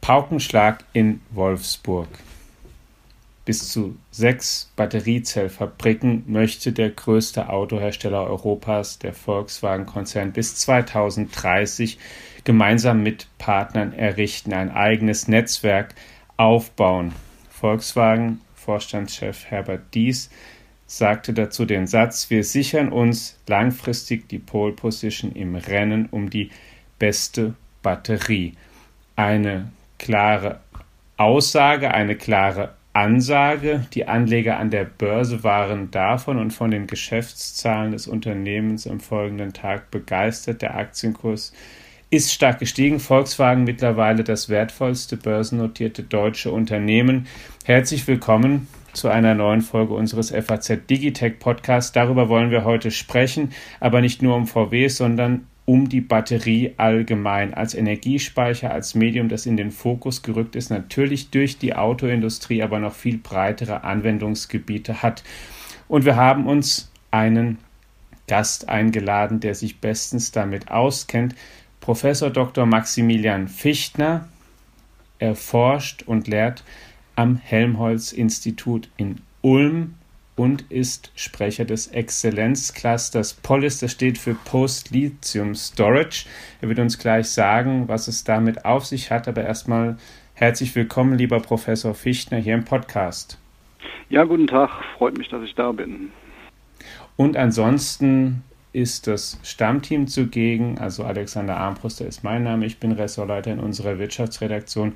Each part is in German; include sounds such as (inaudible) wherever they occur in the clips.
Paukenschlag in Wolfsburg. Bis zu sechs Batteriezellfabriken möchte der größte Autohersteller Europas, der Volkswagen-Konzern, bis 2030 gemeinsam mit Partnern errichten, ein eigenes Netzwerk aufbauen. Volkswagen-Vorstandschef Herbert Dies sagte dazu den Satz, wir sichern uns langfristig die Pole Position im Rennen um die beste Batterie. Eine klare Aussage, eine klare Ansage. Die Anleger an der Börse waren davon und von den Geschäftszahlen des Unternehmens am folgenden Tag begeistert. Der Aktienkurs ist stark gestiegen. Volkswagen mittlerweile das wertvollste börsennotierte deutsche Unternehmen. Herzlich willkommen zu einer neuen Folge unseres FAZ Digitech Podcasts. Darüber wollen wir heute sprechen, aber nicht nur um VW, sondern um die Batterie allgemein als Energiespeicher, als Medium, das in den Fokus gerückt ist, natürlich durch die Autoindustrie, aber noch viel breitere Anwendungsgebiete hat. Und wir haben uns einen Gast eingeladen, der sich bestens damit auskennt, Professor Dr. Maximilian Fichtner. Er forscht und lehrt am Helmholtz-Institut in Ulm und ist Sprecher des Exzellenzclusters POLIS. Das steht für Post Lithium Storage. Er wird uns gleich sagen, was es damit auf sich hat. Aber erstmal herzlich willkommen, lieber Professor Fichtner, hier im Podcast. Ja, guten Tag. Freut mich, dass ich da bin. Und ansonsten ist das Stammteam zugegen. Also Alexander Armbruster ist mein Name. Ich bin Ressortleiter in unserer Wirtschaftsredaktion.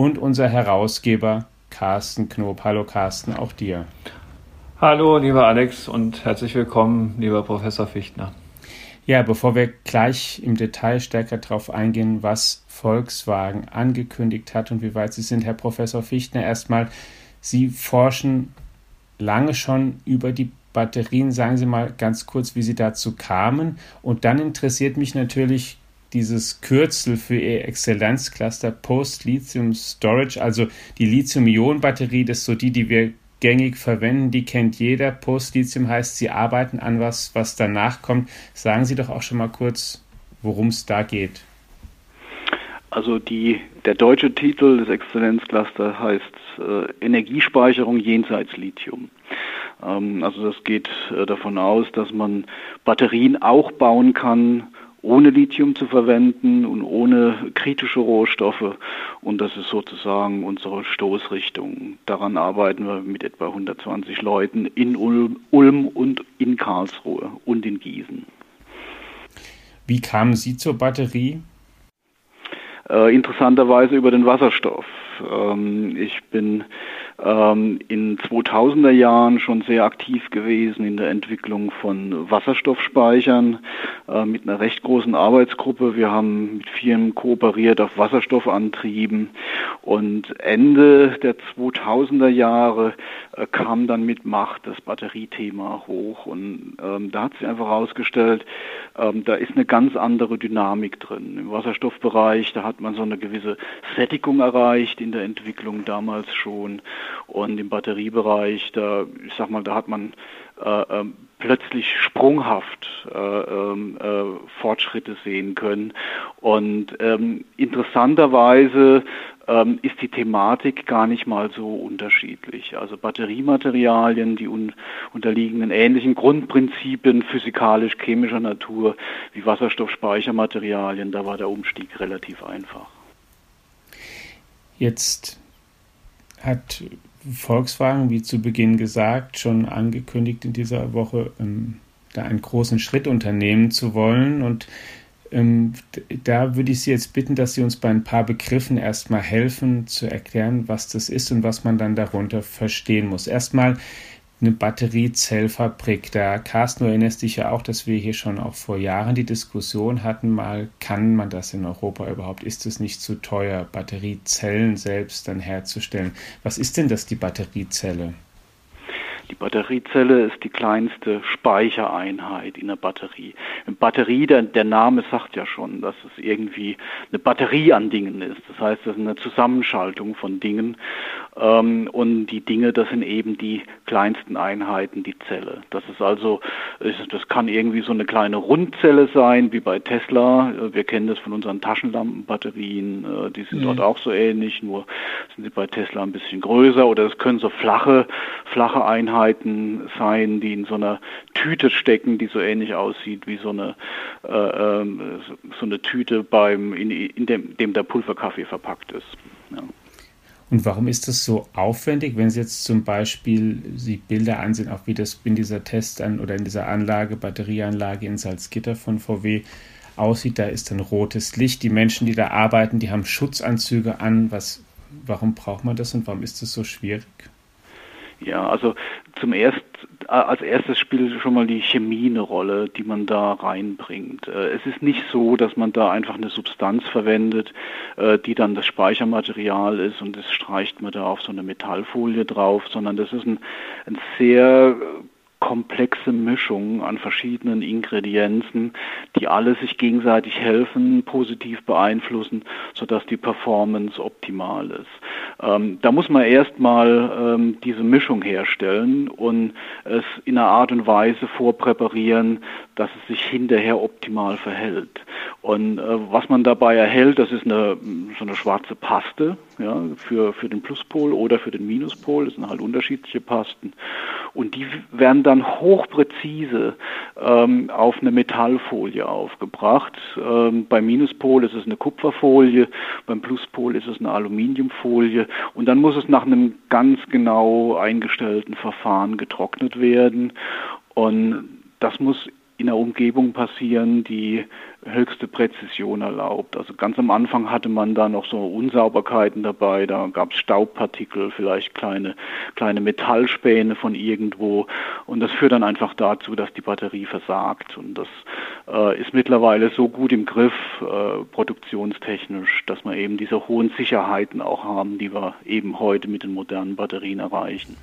Und unser Herausgeber Carsten Knob. Hallo Carsten, auch dir. Hallo, lieber Alex und herzlich willkommen, lieber Professor Fichtner. Ja, bevor wir gleich im Detail stärker darauf eingehen, was Volkswagen angekündigt hat und wie weit Sie sind, Herr Professor Fichtner, erstmal, Sie forschen lange schon über die Batterien. Sagen Sie mal ganz kurz, wie Sie dazu kamen. Und dann interessiert mich natürlich dieses Kürzel für Ihr Exzellenzcluster Post-Lithium Storage, also die Lithium-Ionen-Batterie, das ist so die, die wir gängig verwenden, die kennt jeder. Post-Lithium heißt, Sie arbeiten an was, was danach kommt. Sagen Sie doch auch schon mal kurz, worum es da geht. Also die, der deutsche Titel des Exzellenzcluster heißt äh, Energiespeicherung jenseits Lithium. Ähm, also das geht äh, davon aus, dass man Batterien auch bauen kann, ohne Lithium zu verwenden und ohne kritische Rohstoffe. Und das ist sozusagen unsere Stoßrichtung. Daran arbeiten wir mit etwa 120 Leuten in Ulm und in Karlsruhe und in Gießen. Wie kamen Sie zur Batterie? Äh, interessanterweise über den Wasserstoff. Ähm, ich bin in 2000er Jahren schon sehr aktiv gewesen in der Entwicklung von Wasserstoffspeichern äh, mit einer recht großen Arbeitsgruppe. Wir haben mit Firmen kooperiert auf Wasserstoffantrieben und Ende der 2000er Jahre äh, kam dann mit Macht das Batteriethema hoch und ähm, da hat sich einfach herausgestellt, ähm, da ist eine ganz andere Dynamik drin. Im Wasserstoffbereich, da hat man so eine gewisse Sättigung erreicht in der Entwicklung damals schon und im Batteriebereich, da, ich sag mal, da hat man äh, äh, plötzlich sprunghaft äh, ähm, äh, Fortschritte sehen können. Und ähm, interessanterweise ähm, ist die Thematik gar nicht mal so unterschiedlich. Also Batteriematerialien, die un unterliegen ähnlichen Grundprinzipien physikalisch-chemischer Natur wie Wasserstoffspeichermaterialien. Da war der Umstieg relativ einfach. Jetzt hat Volkswagen, wie zu Beginn gesagt, schon angekündigt in dieser Woche, ähm, da einen großen Schritt unternehmen zu wollen. Und ähm, da würde ich Sie jetzt bitten, dass Sie uns bei ein paar Begriffen erstmal helfen zu erklären, was das ist und was man dann darunter verstehen muss. Erstmal eine Batteriezellfabrik. Da, Carsten, du erinnerst dich ja auch, dass wir hier schon auch vor Jahren die Diskussion hatten, mal, kann man das in Europa überhaupt? Ist es nicht zu teuer, Batteriezellen selbst dann herzustellen? Was ist denn das, die Batteriezelle? Die Batteriezelle ist die kleinste Speichereinheit in der Batterie. Eine Batterie, der, der Name sagt ja schon, dass es irgendwie eine Batterie an Dingen ist. Das heißt, das ist eine Zusammenschaltung von Dingen. Ähm, und die Dinge, das sind eben die kleinsten Einheiten, die Zelle. Das ist also, das kann irgendwie so eine kleine Rundzelle sein, wie bei Tesla. Wir kennen das von unseren Taschenlampenbatterien. Äh, die sind mhm. dort auch so ähnlich, nur sind sie bei Tesla ein bisschen größer. Oder es können so flache, flache Einheiten sein, die in so einer Tüte stecken, die so ähnlich aussieht wie so eine, äh, ähm, so eine Tüte beim, in, in dem, dem der Pulverkaffee verpackt ist. Ja. Und warum ist das so aufwendig, wenn Sie jetzt zum Beispiel sich Bilder ansehen, auch wie das in dieser Test an oder in dieser Anlage, Batterieanlage in Salzgitter von VW aussieht, da ist dann rotes Licht. Die Menschen, die da arbeiten, die haben Schutzanzüge an. Was, warum braucht man das und warum ist das so schwierig? Ja, also zum erst, als erstes spielt schon mal die Chemie eine Rolle, die man da reinbringt. Äh, es ist nicht so, dass man da einfach eine Substanz verwendet, äh, die dann das Speichermaterial ist und das streicht man da auf so eine Metallfolie drauf, sondern das ist ein, ein sehr komplexe Mischung an verschiedenen Ingredienzen, die alle sich gegenseitig helfen, positiv beeinflussen, sodass die Performance optimal ist. Ähm, da muss man erstmal ähm, diese Mischung herstellen und es in einer Art und Weise vorpräparieren, dass es sich hinterher optimal verhält. Und äh, was man dabei erhält, das ist eine, so eine schwarze Paste ja, für, für den Pluspol oder für den Minuspol. Das sind halt unterschiedliche Pasten. Und die werden dann hochpräzise ähm, auf eine Metallfolie aufgebracht. Ähm, beim Minuspol ist es eine Kupferfolie, beim Pluspol ist es eine Aluminiumfolie. Und dann muss es nach einem ganz genau eingestellten Verfahren getrocknet werden. Und das muss in einer Umgebung passieren, die höchste Präzision erlaubt. Also ganz am Anfang hatte man da noch so Unsauberkeiten dabei, da gab es Staubpartikel, vielleicht kleine, kleine Metallspäne von irgendwo und das führt dann einfach dazu, dass die Batterie versagt und das äh, ist mittlerweile so gut im Griff äh, produktionstechnisch, dass wir eben diese hohen Sicherheiten auch haben, die wir eben heute mit den modernen Batterien erreichen.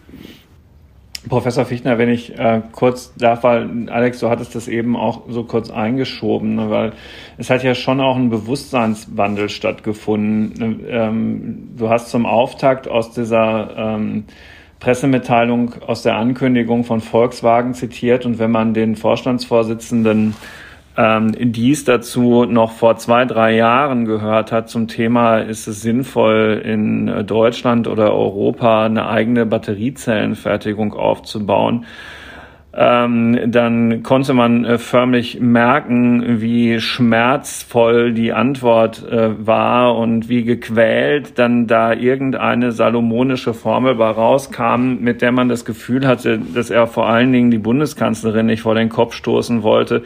Professor Fichtner, wenn ich äh, kurz darf, weil Alex, du hattest das eben auch so kurz eingeschoben, ne, weil es hat ja schon auch ein Bewusstseinswandel stattgefunden. Ähm, du hast zum Auftakt aus dieser ähm, Pressemitteilung, aus der Ankündigung von Volkswagen zitiert und wenn man den Vorstandsvorsitzenden ähm, dies dazu noch vor zwei, drei Jahren gehört hat zum Thema, ist es sinnvoll, in Deutschland oder Europa eine eigene Batteriezellenfertigung aufzubauen, ähm, dann konnte man äh, förmlich merken, wie schmerzvoll die Antwort äh, war und wie gequält dann da irgendeine salomonische Formel bei rauskam, mit der man das Gefühl hatte, dass er vor allen Dingen die Bundeskanzlerin nicht vor den Kopf stoßen wollte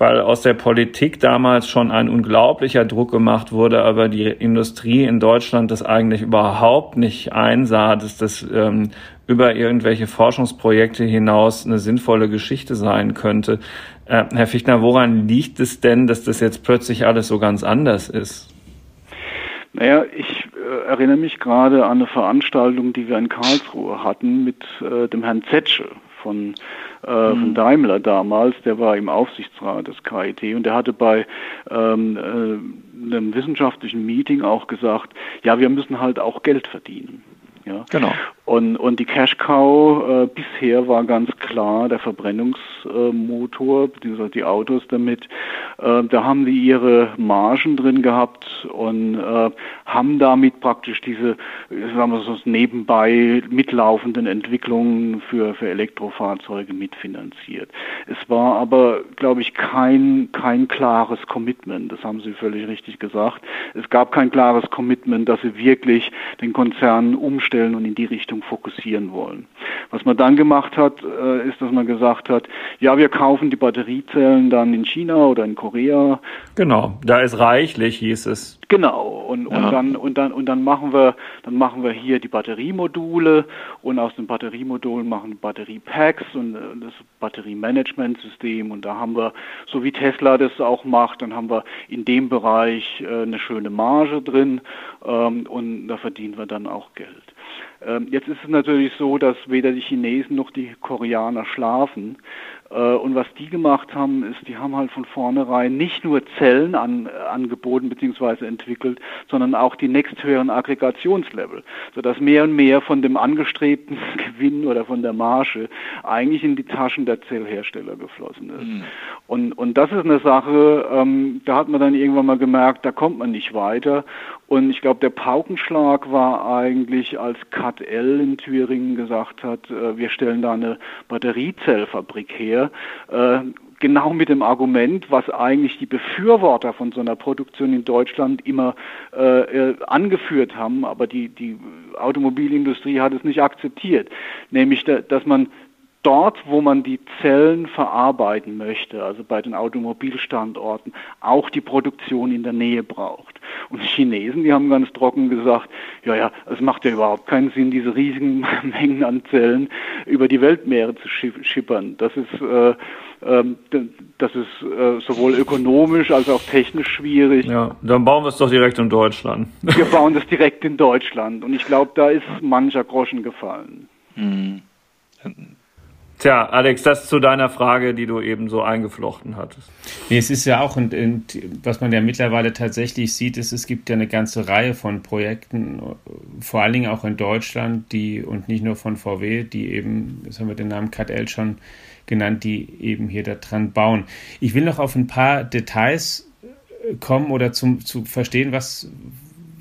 weil aus der Politik damals schon ein unglaublicher Druck gemacht wurde, aber die Industrie in Deutschland das eigentlich überhaupt nicht einsah, dass das ähm, über irgendwelche Forschungsprojekte hinaus eine sinnvolle Geschichte sein könnte. Äh, Herr Fichtner, woran liegt es denn, dass das jetzt plötzlich alles so ganz anders ist? Naja, ich äh, erinnere mich gerade an eine Veranstaltung, die wir in Karlsruhe hatten mit äh, dem Herrn Zetsche von, äh, mhm. von Daimler damals, der war im Aufsichtsrat des KIT und der hatte bei ähm, äh, einem wissenschaftlichen Meeting auch gesagt, ja, wir müssen halt auch Geld verdienen. Ja. Genau. Und, und die Cash Cow äh, bisher war ganz klar der Verbrennungsmotor, äh, beziehungsweise die Autos damit. Äh, da haben die ihre Margen drin gehabt und äh, haben damit praktisch diese, sagen wir so, nebenbei mitlaufenden Entwicklungen für, für Elektrofahrzeuge mitfinanziert. Es war aber, glaube ich, kein, kein klares Commitment. Das haben Sie völlig richtig gesagt. Es gab kein klares Commitment, dass sie wirklich den Konzern umstellen und in die Richtung fokussieren wollen. Was man dann gemacht hat, äh, ist, dass man gesagt hat, ja, wir kaufen die Batteriezellen dann in China oder in Korea. Genau, da ist reichlich, hieß es. Genau, und, ja. und dann und dann und dann machen wir dann machen wir hier die Batteriemodule und aus den Batteriemodulen machen Batteriepacks und äh, das Batteriemanagementsystem und da haben wir, so wie Tesla das auch macht, dann haben wir in dem Bereich äh, eine schöne Marge drin ähm, und da verdienen wir dann auch Geld. Ähm, jetzt ist es natürlich so, dass weder die Chinesen noch die Koreaner schlafen. Äh, und was die gemacht haben, ist, die haben halt von vornherein nicht nur Zellen an, angeboten bzw. entwickelt, sondern auch die nächsthöheren Aggregationslevel, sodass mehr und mehr von dem angestrebten (laughs) Gewinn oder von der Marge eigentlich in die Taschen der Zellhersteller geflossen ist. Mhm. Und, und das ist eine Sache, ähm, da hat man dann irgendwann mal gemerkt, da kommt man nicht weiter. Und ich glaube, der Paukenschlag war eigentlich, als CAT-L in Thüringen gesagt hat, äh, wir stellen da eine Batteriezellfabrik her. Äh, genau mit dem Argument, was eigentlich die Befürworter von so einer Produktion in Deutschland immer äh, äh angeführt haben, aber die, die Automobilindustrie hat es nicht akzeptiert, nämlich da, dass man dort, wo man die Zellen verarbeiten möchte, also bei den Automobilstandorten, auch die Produktion in der Nähe braucht. Und die Chinesen, die haben ganz trocken gesagt, ja, ja, es macht ja überhaupt keinen Sinn, diese riesigen (laughs) Mengen an Zellen über die Weltmeere zu schippern. Das ist, äh, äh, das ist äh, sowohl ökonomisch als auch technisch schwierig. Ja, dann bauen wir es doch direkt in Deutschland. (laughs) Wir bauen das direkt in Deutschland. Und ich glaube, da ist mancher Groschen gefallen. Hm. Tja, Alex, das zu deiner Frage, die du eben so eingeflochten hattest. Nee, es ist ja auch, und, und, was man ja mittlerweile tatsächlich sieht, ist, es gibt ja eine ganze Reihe von Projekten, vor allen Dingen auch in Deutschland, die, und nicht nur von VW, die eben, das haben wir den Namen CATL schon genannt, die eben hier da dran bauen. Ich will noch auf ein paar Details kommen oder zum, zu verstehen, was,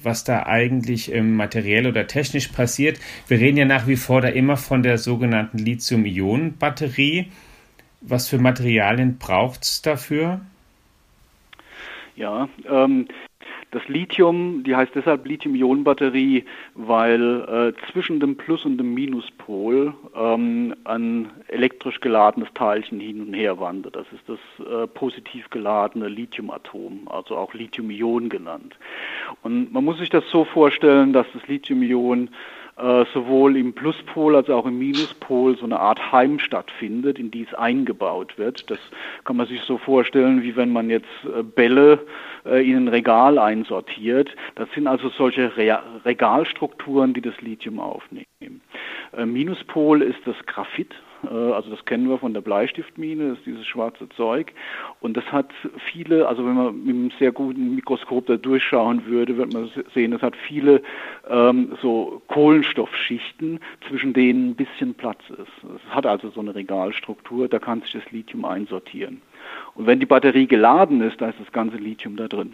was da eigentlich ähm, materiell oder technisch passiert. Wir reden ja nach wie vor da immer von der sogenannten Lithium-Ionen-Batterie. Was für Materialien braucht es dafür? Ja, ähm, das Lithium, die heißt deshalb Lithium-Ionen-Batterie, weil äh, zwischen dem Plus- und dem Minuspol ähm, ein elektrisch geladenes Teilchen hin und her wandert. Das ist das äh, positiv geladene Lithiumatom, also auch Lithium-Ionen genannt. Und man muss sich das so vorstellen, dass das Lithium-Ionen äh, sowohl im Pluspol als auch im Minuspol so eine Art Heim stattfindet, in die es eingebaut wird. Das kann man sich so vorstellen, wie wenn man jetzt äh, Bälle äh, in ein Regal einsortiert. Das sind also solche Re Regalstrukturen, die das Lithium aufnehmen. Minuspol ist das Graphit, also das kennen wir von der Bleistiftmine, das ist dieses schwarze Zeug. Und das hat viele, also wenn man mit einem sehr guten Mikroskop da durchschauen würde, wird man sehen, es hat viele ähm, so Kohlenstoffschichten, zwischen denen ein bisschen Platz ist. Es hat also so eine Regalstruktur, da kann sich das Lithium einsortieren. Und wenn die Batterie geladen ist, da ist das ganze Lithium da drin.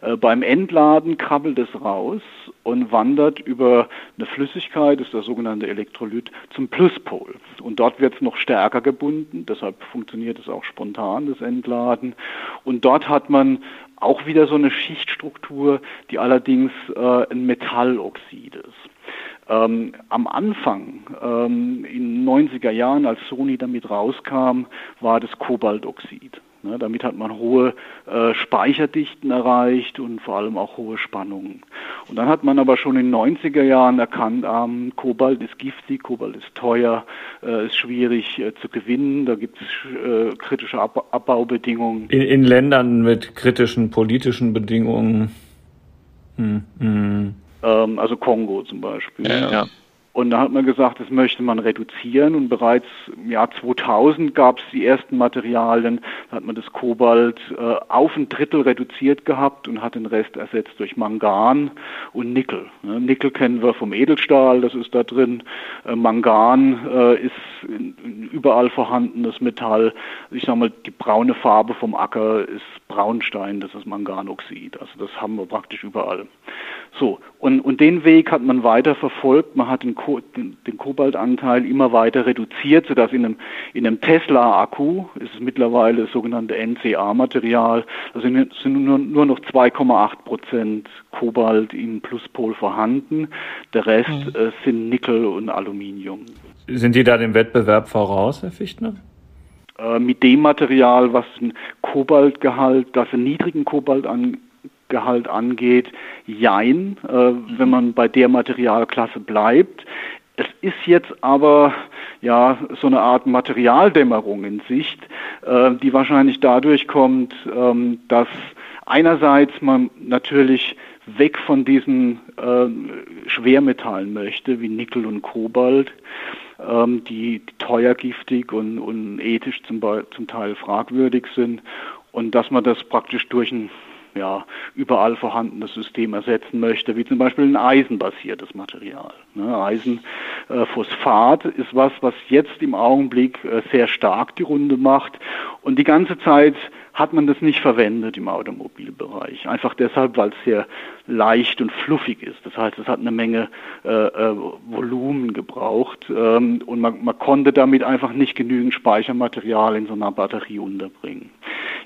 Äh, beim Entladen krabbelt es raus und wandert über eine Flüssigkeit, das ist der sogenannte Elektrolyt, zum Pluspol. Und dort wird es noch stärker gebunden, deshalb funktioniert es auch spontan, das Entladen. Und dort hat man auch wieder so eine Schichtstruktur, die allerdings äh, ein Metalloxid ist. Ähm, am Anfang, ähm, in den 90er Jahren, als Sony damit rauskam, war das Kobaltoxid. Ne, damit hat man hohe äh, Speicherdichten erreicht und vor allem auch hohe Spannungen. Und dann hat man aber schon in den 90er Jahren erkannt, ähm, Kobalt ist giftig, Kobalt ist teuer, äh, ist schwierig äh, zu gewinnen, da gibt es äh, kritische Ab Abbaubedingungen. In, in, Ländern mit kritischen politischen Bedingungen. Hm, hm. Ähm, also Kongo zum Beispiel. Ja, ja. Und da hat man gesagt, das möchte man reduzieren. Und bereits im Jahr 2000 gab es die ersten Materialien. Da hat man das Kobalt äh, auf ein Drittel reduziert gehabt und hat den Rest ersetzt durch Mangan und Nickel. Ne? Nickel kennen wir vom Edelstahl, das ist da drin. Äh, Mangan äh, ist überall vorhandenes Metall. Ich sage mal, die braune Farbe vom Acker ist Braunstein, das ist Manganoxid. Also das haben wir praktisch überall. So, und, und den Weg hat man weiter verfolgt. Man hat den, Ko den, den Kobaltanteil immer weiter reduziert, sodass in einem, in einem Tesla-Akku ist es mittlerweile das sogenannte NCA-Material. Da sind, sind nur, nur noch 2,8 Prozent Kobalt im Pluspol vorhanden. Der Rest mhm. äh, sind Nickel und Aluminium. Sind die da dem Wettbewerb voraus, Herr Fichtner? Äh, mit dem Material, was ein Kobaltgehalt, das einen niedrigen Kobaltgehalt angeht, jein, äh, wenn man bei der Materialklasse bleibt. Es ist jetzt aber ja so eine Art Materialdämmerung in Sicht, äh, die wahrscheinlich dadurch kommt, ähm, dass einerseits man natürlich weg von diesen äh, Schwermetallen möchte, wie Nickel und Kobalt, ähm, die, die teuer giftig und, und ethisch zum, zum Teil fragwürdig sind und dass man das praktisch durch ein ja, überall vorhandenes System ersetzen möchte, wie zum Beispiel ein eisenbasiertes Material. Ne, Eisenphosphat äh, ist was, was jetzt im Augenblick äh, sehr stark die Runde macht und die ganze Zeit hat man das nicht verwendet im Automobilbereich. Einfach deshalb, weil es sehr leicht und fluffig ist. Das heißt, es hat eine Menge äh, äh, Volumen gebraucht ähm, und man, man konnte damit einfach nicht genügend Speichermaterial in so einer Batterie unterbringen.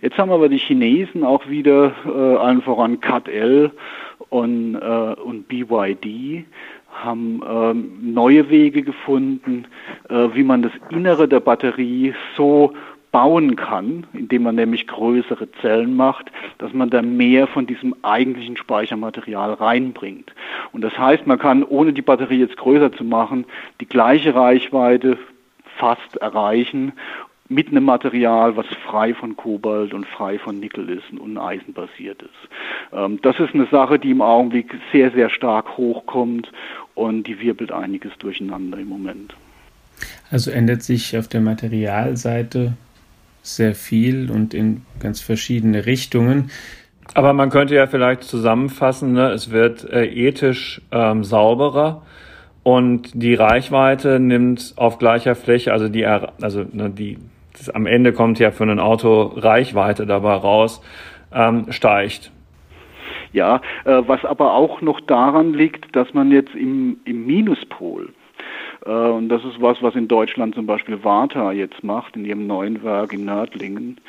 Jetzt haben aber die Chinesen auch wieder, äh, allen voran CAT-L und, äh, und BYD, haben ähm, neue Wege gefunden, äh, wie man das Innere der Batterie so bauen kann, indem man nämlich größere Zellen macht, dass man da mehr von diesem eigentlichen Speichermaterial reinbringt. Und das heißt, man kann, ohne die Batterie jetzt größer zu machen, die gleiche Reichweite fast erreichen mit einem Material, was frei von Kobalt und frei von Nickel ist und eisenbasiert ist. Ähm, das ist eine Sache, die im Augenblick sehr, sehr stark hochkommt und die wirbelt einiges durcheinander im Moment. Also ändert sich auf der Materialseite sehr viel und in ganz verschiedene Richtungen. Aber man könnte ja vielleicht zusammenfassen, ne? es wird äh, ethisch ähm, sauberer und die Reichweite nimmt auf gleicher Fläche, also die, also ne, die, das, am Ende kommt ja für ein Auto Reichweite dabei raus, ähm, steigt. Ja, äh, was aber auch noch daran liegt, dass man jetzt im, im Minuspol äh, und das ist was, was in Deutschland zum Beispiel Warta jetzt macht, in ihrem neuen Werk in Nördlingen,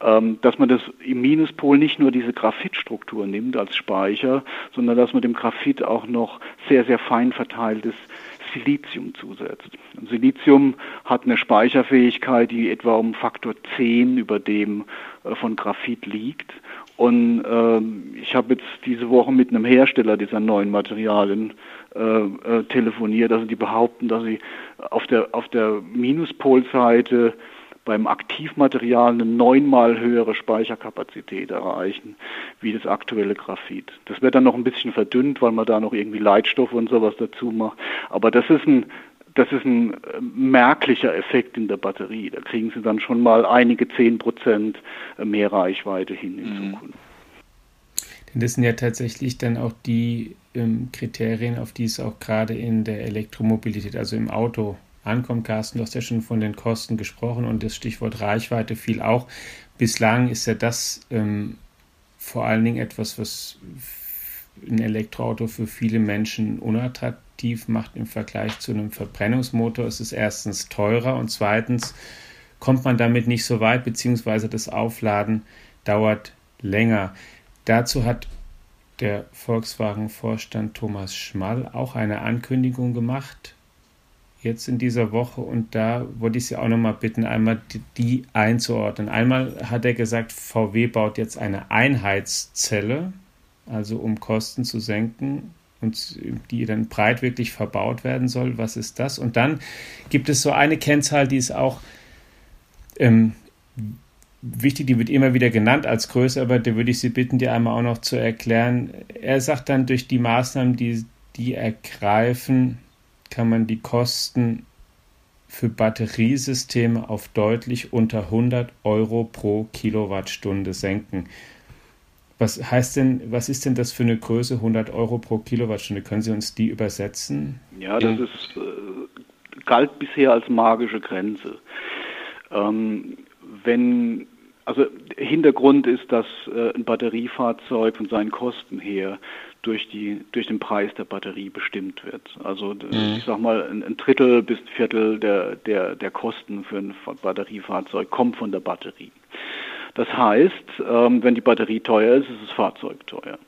ähm, dass man das im Minuspol nicht nur diese Graphitstruktur nimmt als Speicher, sondern dass man dem Graphit auch noch sehr, sehr fein verteiltes Silizium zusetzt. Silizium hat eine Speicherfähigkeit, die etwa um Faktor 10 über dem äh, von Graphit liegt. Und äh, ich habe jetzt diese Woche mit einem Hersteller dieser neuen Materialien äh, äh, telefoniert. Also die behaupten, dass sie auf der, auf der Minuspolseite beim Aktivmaterial eine neunmal höhere Speicherkapazität erreichen wie das aktuelle Graphit. Das wird dann noch ein bisschen verdünnt, weil man da noch irgendwie Leitstoffe und sowas dazu macht. Aber das ist ein das ist ein äh, merklicher Effekt in der Batterie. Da kriegen Sie dann schon mal einige zehn Prozent mehr Reichweite hin in mhm. Zukunft. Denn das sind ja tatsächlich dann auch die ähm, Kriterien, auf die es auch gerade in der Elektromobilität, also im Auto ankommt. Carsten, du hast ja schon von den Kosten gesprochen und das Stichwort Reichweite fiel auch. Bislang ist ja das ähm, vor allen Dingen etwas, was ein Elektroauto für viele Menschen unattraktiv macht im Vergleich zu einem Verbrennungsmotor. Es ist erstens teurer und zweitens kommt man damit nicht so weit, beziehungsweise das Aufladen dauert länger. Dazu hat der Volkswagen-Vorstand Thomas Schmall auch eine Ankündigung gemacht, jetzt in dieser Woche. Und da wollte ich Sie auch nochmal bitten, einmal die, die einzuordnen. Einmal hat er gesagt, VW baut jetzt eine Einheitszelle, also um Kosten zu senken und die dann breit wirklich verbaut werden soll. Was ist das? Und dann gibt es so eine Kennzahl, die ist auch ähm, wichtig, die wird immer wieder genannt als Größe, aber da würde ich Sie bitten, die einmal auch noch zu erklären. Er sagt dann, durch die Maßnahmen, die die ergreifen, kann man die Kosten für Batteriesysteme auf deutlich unter 100 Euro pro Kilowattstunde senken. Was heißt denn, was ist denn das für eine Größe 100 Euro pro Kilowattstunde? Können Sie uns die übersetzen? Ja, das ist, äh, galt bisher als magische Grenze. Ähm, wenn also Hintergrund ist, dass äh, ein Batteriefahrzeug von seinen Kosten her durch, die, durch den Preis der Batterie bestimmt wird. Also mhm. ich sag mal, ein, Drittel bis ein Viertel der, der, der Kosten für ein Batteriefahrzeug kommt von der Batterie. Das heißt, ähm, wenn die Batterie teuer ist, ist das Fahrzeug teuer.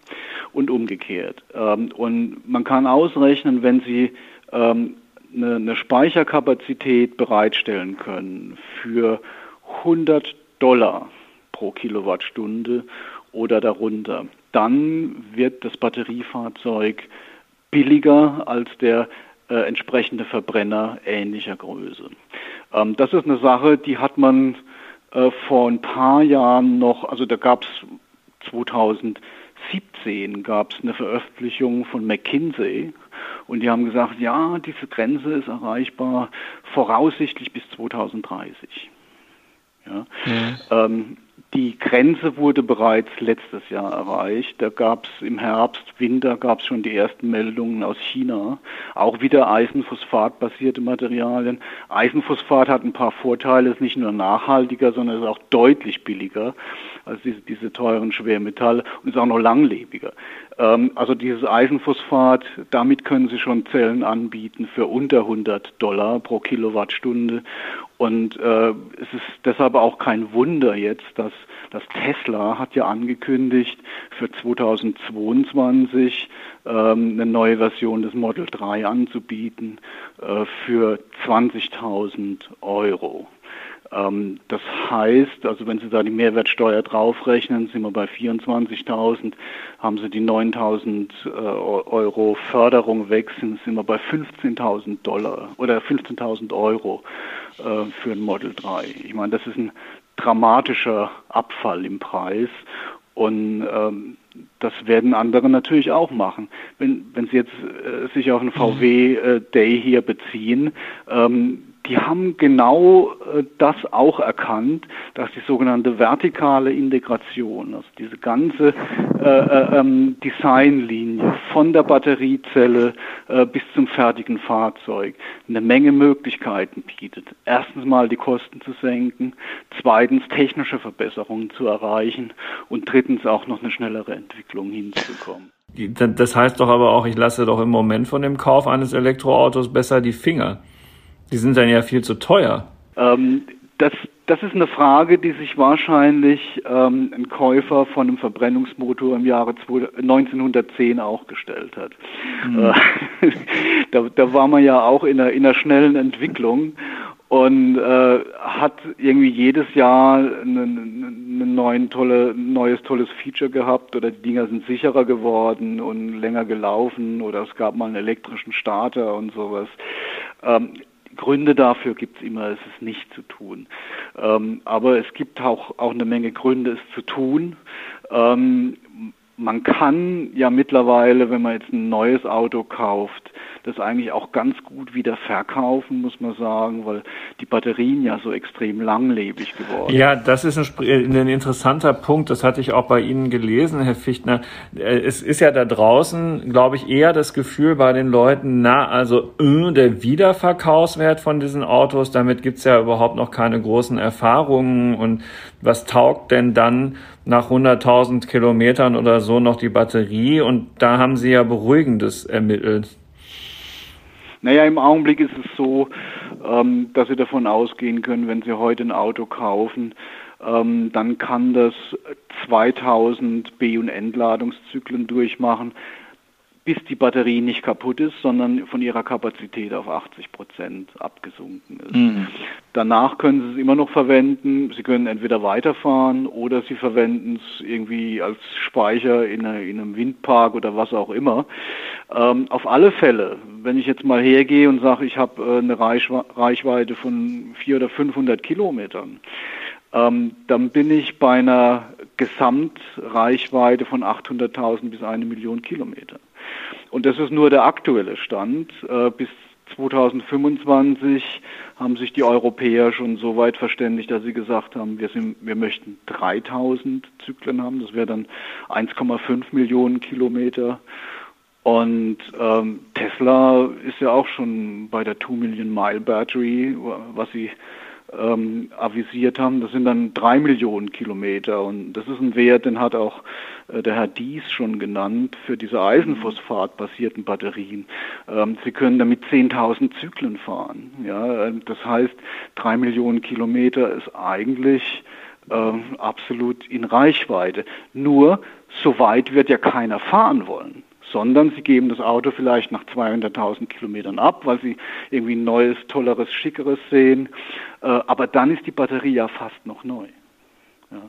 Und umgekehrt. Ähm, und man kann ausrechnen, wenn Sie ähm, eine, eine Speicherkapazität bereitstellen können für 100 Dollar pro Kilowattstunde oder darunter, dann wird das Batteriefahrzeug billiger als der äh, entsprechende Verbrenner ähnlicher Größe. Ähm, das ist eine Sache, die hat man äh, vor ein paar Jahren noch, also da gab es 2007 2017 gab es eine Veröffentlichung von McKinsey und die haben gesagt, ja, diese Grenze ist erreichbar voraussichtlich bis 2030. Ja. Mhm. Ähm, die Grenze wurde bereits letztes Jahr erreicht. Da gab es im Herbst, Winter gab es schon die ersten Meldungen aus China. Auch wieder Eisenphosphat-basierte Materialien. Eisenphosphat hat ein paar Vorteile, ist nicht nur nachhaltiger, sondern ist auch deutlich billiger als diese, diese teuren Schwermetalle und ist auch noch langlebiger. Ähm, also dieses Eisenphosphat, damit können Sie schon Zellen anbieten für unter 100 Dollar pro Kilowattstunde. Und äh, es ist deshalb auch kein Wunder jetzt, dass, dass Tesla hat ja angekündigt, für 2022 ähm, eine neue Version des Model 3 anzubieten äh, für 20.000 Euro. Ähm, das heißt, also wenn Sie da die Mehrwertsteuer draufrechnen, sind wir bei 24.000, haben Sie die 9.000 äh, Euro Förderung weg, sind, sind wir bei 15.000 Dollar oder 15.000 Euro äh, für ein Model 3. Ich meine, das ist ein dramatischer Abfall im Preis und ähm, das werden andere natürlich auch machen. Wenn, wenn Sie jetzt äh, sich auf einen VW äh, Day hier beziehen, ähm, die haben genau äh, das auch erkannt, dass die sogenannte vertikale Integration, also diese ganze äh, äh, ähm, Designlinie von der Batteriezelle äh, bis zum fertigen Fahrzeug eine Menge Möglichkeiten bietet. Erstens mal die Kosten zu senken, zweitens technische Verbesserungen zu erreichen und drittens auch noch eine schnellere Entwicklung hinzubekommen. Das heißt doch aber auch, ich lasse doch im Moment von dem Kauf eines Elektroautos besser die Finger. Die sind dann ja viel zu teuer. Ähm, das, das ist eine Frage, die sich wahrscheinlich ähm, ein Käufer von einem Verbrennungsmotor im Jahre 1910 auch gestellt hat. Mhm. Äh, (laughs) da, da war man ja auch in einer, in einer schnellen Entwicklung und äh, hat irgendwie jedes Jahr ein neuen tolle, neues tolles Feature gehabt oder die Dinger sind sicherer geworden und länger gelaufen oder es gab mal einen elektrischen Starter und sowas. Ähm, Gründe dafür gibt es immer, es ist nicht zu tun. Ähm, aber es gibt auch, auch eine Menge Gründe, es zu tun. Ähm, man kann ja mittlerweile, wenn man jetzt ein neues Auto kauft, das eigentlich auch ganz gut wieder verkaufen, muss man sagen, weil die Batterien ja so extrem langlebig geworden sind. Ja, das ist ein, ein, interessanter Punkt. Das hatte ich auch bei Ihnen gelesen, Herr Fichtner. Äh, es ist ja da draußen, glaube ich, eher das Gefühl bei den Leuten, na, also äh, der Wiederverkaufswert von diesen Autos, damit gibt's ja überhaupt noch keine großen Erfahrungen. Und was taugt denn dann nach 100.000 Kilometern oder so noch die Batterie? Und da haben Sie ja Beruhigendes ermittelt. Naja, im Augenblick ist es so, ähm, dass Sie davon ausgehen können, wenn Sie heute ein Auto kaufen, ähm, dann kann das 2000 B- und Entladungszyklen durchmachen bis die Batterie nicht kaputt ist, sondern von ihrer Kapazität auf 80 Prozent abgesunken ist. Mhm. Danach können Sie es immer noch verwenden. Sie können entweder weiterfahren oder Sie verwenden es irgendwie als Speicher in, eine, in einem Windpark oder was auch immer. Ähm, auf alle Fälle, wenn ich jetzt mal hergehe und sage, ich habe äh, eine Reichweite von 400 oder 500 Kilometern, ähm, dann bin ich bei einer Gesamtreichweite von 800.000 bis eine Million Kilometer. Und das ist nur der aktuelle Stand. Äh, bis 2025 haben sich die Europäer schon so weit verständigt, dass sie gesagt haben, wir, sind, wir möchten 3000 Zyklen haben. Das wäre dann 1,5 Millionen Kilometer. Und ähm, Tesla ist ja auch schon bei der 2 Million Mile Battery, was sie ähm, avisiert haben. Das sind dann drei Millionen Kilometer und das ist ein Wert, den hat auch äh, der Herr Dies schon genannt für diese Eisenphosphat-basierten Batterien. Ähm, Sie können damit 10.000 Zyklen fahren. Ja, äh, das heißt, drei Millionen Kilometer ist eigentlich äh, absolut in Reichweite. Nur so weit wird ja keiner fahren wollen sondern sie geben das Auto vielleicht nach 200.000 Kilometern ab, weil sie irgendwie ein neues, tolleres, schickeres sehen. Äh, aber dann ist die Batterie ja fast noch neu. Ja.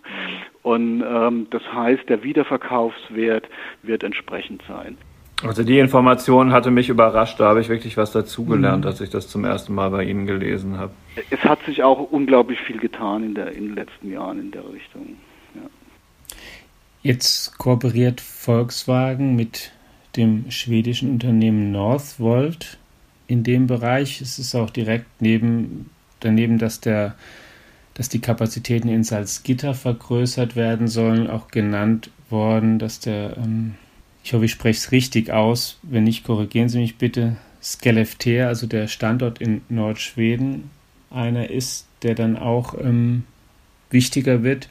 Und ähm, das heißt, der Wiederverkaufswert wird entsprechend sein. Also die Information hatte mich überrascht, da habe ich wirklich was dazugelernt, mhm. als ich das zum ersten Mal bei Ihnen gelesen habe. Es hat sich auch unglaublich viel getan in, der, in den letzten Jahren in der Richtung. Ja. Jetzt kooperiert Volkswagen mit dem schwedischen Unternehmen Northvolt in dem Bereich. Es ist auch direkt neben, daneben, dass, der, dass die Kapazitäten in Salzgitter vergrößert werden sollen, auch genannt worden, dass der, ähm, ich hoffe, ich spreche es richtig aus, wenn nicht, korrigieren Sie mich bitte, Skellefteå, also der Standort in Nordschweden, einer ist, der dann auch ähm, wichtiger wird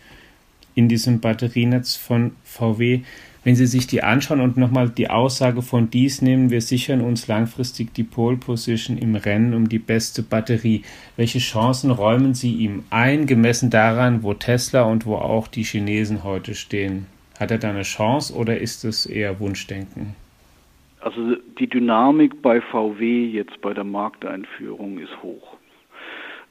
in diesem Batterienetz von VW. Wenn Sie sich die anschauen und nochmal die Aussage von dies nehmen, wir sichern uns langfristig die Pole Position im Rennen um die beste Batterie. Welche Chancen räumen Sie ihm ein, gemessen daran, wo Tesla und wo auch die Chinesen heute stehen? Hat er da eine Chance oder ist es eher Wunschdenken? Also die Dynamik bei VW jetzt bei der Markteinführung ist hoch.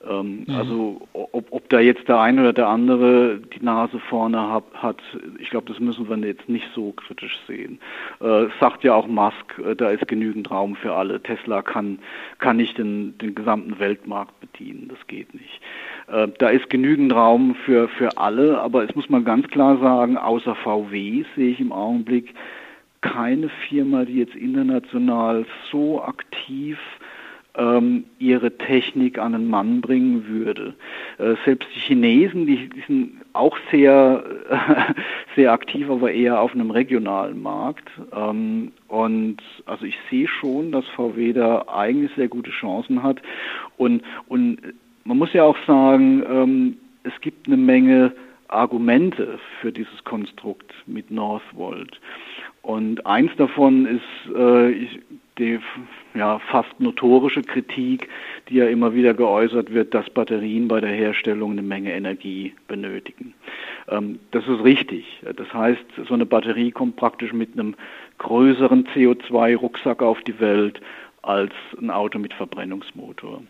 Ähm, mhm. Also ob, ob da jetzt der eine oder der andere die Nase vorne hat, hat ich glaube, das müssen wir jetzt nicht so kritisch sehen. Äh, sagt ja auch Musk, äh, da ist genügend Raum für alle. Tesla kann, kann nicht den, den gesamten Weltmarkt bedienen, das geht nicht. Äh, da ist genügend Raum für, für alle, aber es muss man ganz klar sagen, außer VW sehe ich im Augenblick keine Firma, die jetzt international so aktiv ähm, ihre Technik an den Mann bringen würde. Äh, selbst die Chinesen, die, die sind auch sehr, äh, (laughs) sehr aktiv, aber eher auf einem regionalen Markt. Ähm, und also ich sehe schon, dass VW da eigentlich sehr gute Chancen hat. Und, und man muss ja auch sagen, ähm, es gibt eine Menge Argumente für dieses Konstrukt mit Northvolt. Und eins davon ist äh, ich, die ja, fast notorische Kritik, die ja immer wieder geäußert wird, dass Batterien bei der Herstellung eine Menge Energie benötigen. Ähm, das ist richtig. Das heißt, so eine Batterie kommt praktisch mit einem größeren CO2-Rucksack auf die Welt als ein Auto mit Verbrennungsmotor.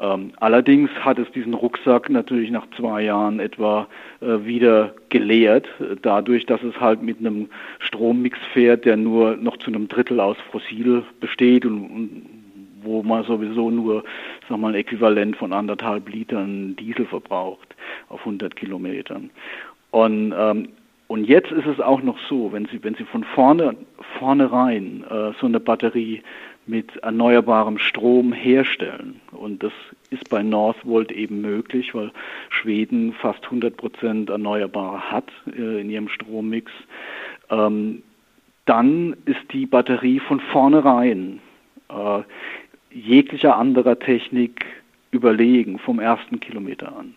Ähm, allerdings hat es diesen Rucksack natürlich nach zwei Jahren etwa äh, wieder geleert, dadurch, dass es halt mit einem Strommix fährt, der nur noch zu einem Drittel aus Fossil besteht und, und wo man sowieso nur, sag mal, ein Äquivalent von anderthalb Litern Diesel verbraucht auf 100 Kilometern. Und ähm, und jetzt ist es auch noch so, wenn Sie, wenn Sie von vorne, vornherein äh, so eine Batterie mit erneuerbarem Strom herstellen. Und das ist bei Northvolt eben möglich, weil Schweden fast 100 Prozent Erneuerbare hat äh, in ihrem Strommix. Ähm, dann ist die Batterie von vornherein äh, jeglicher anderer Technik überlegen vom ersten Kilometer an.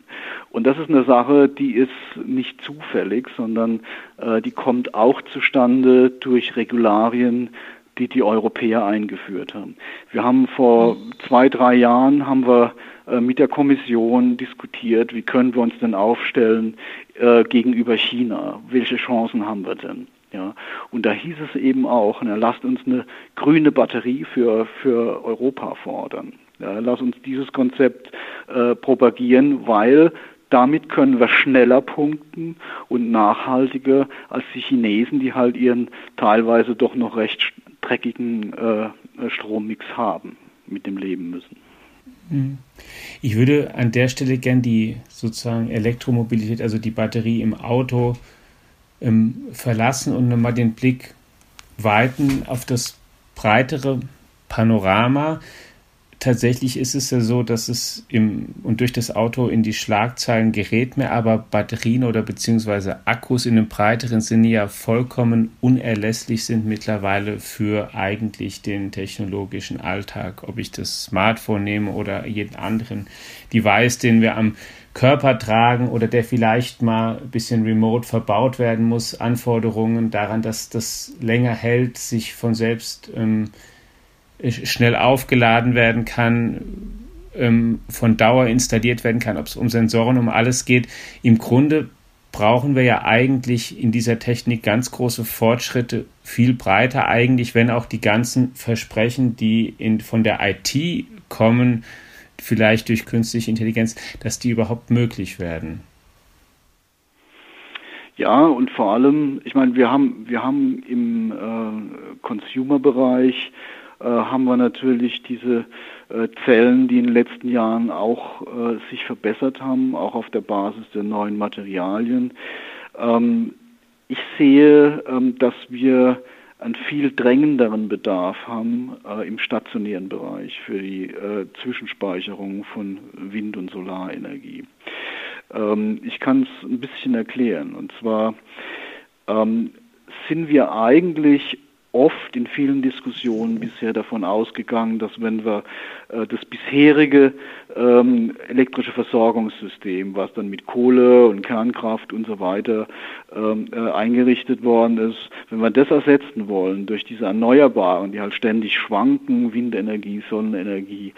Und das ist eine Sache, die ist nicht zufällig, sondern äh, die kommt auch zustande durch Regularien, die die Europäer eingeführt haben. Wir haben vor zwei, drei Jahren haben wir äh, mit der Kommission diskutiert, wie können wir uns denn aufstellen äh, gegenüber China? Welche Chancen haben wir denn? Ja, und da hieß es eben auch, na, lasst uns eine grüne Batterie für, für Europa fordern. Ja, lass uns dieses Konzept äh, propagieren, weil damit können wir schneller punkten und nachhaltiger als die Chinesen, die halt ihren teilweise doch noch recht dreckigen äh, Strommix haben, mit dem leben müssen. Mhm. Ich würde an der Stelle gern die sozusagen Elektromobilität, also die Batterie im Auto, ähm, verlassen und nochmal den Blick weiten auf das breitere Panorama tatsächlich ist es ja so, dass es im und durch das Auto in die Schlagzeilen gerät mehr, aber Batterien oder beziehungsweise Akkus in einem breiteren Sinne ja vollkommen unerlässlich sind mittlerweile für eigentlich den technologischen Alltag. Ob ich das Smartphone nehme oder jeden anderen Device, den wir am Körper tragen oder der vielleicht mal ein bisschen remote verbaut werden muss, Anforderungen daran, dass das länger hält, sich von selbst ähm, schnell aufgeladen werden kann, ähm, von Dauer installiert werden kann, ob es um Sensoren, um alles geht. Im Grunde brauchen wir ja eigentlich in dieser Technik ganz große Fortschritte, viel breiter eigentlich, wenn auch die ganzen Versprechen, die in, von der IT kommen, vielleicht durch künstliche Intelligenz, dass die überhaupt möglich werden. Ja, und vor allem, ich meine, wir haben, wir haben im äh, Consumer-Bereich haben wir natürlich diese äh, Zellen, die in den letzten Jahren auch äh, sich verbessert haben, auch auf der Basis der neuen Materialien. Ähm, ich sehe, ähm, dass wir einen viel drängenderen Bedarf haben äh, im stationären Bereich für die äh, Zwischenspeicherung von Wind- und Solarenergie. Ähm, ich kann es ein bisschen erklären. Und zwar ähm, sind wir eigentlich oft in vielen Diskussionen bisher davon ausgegangen, dass wenn wir äh, das bisherige ähm, elektrische Versorgungssystem, was dann mit Kohle und Kernkraft und so weiter ähm, äh, eingerichtet worden ist, wenn wir das ersetzen wollen durch diese Erneuerbaren, die halt ständig schwanken, Windenergie, Sonnenenergie,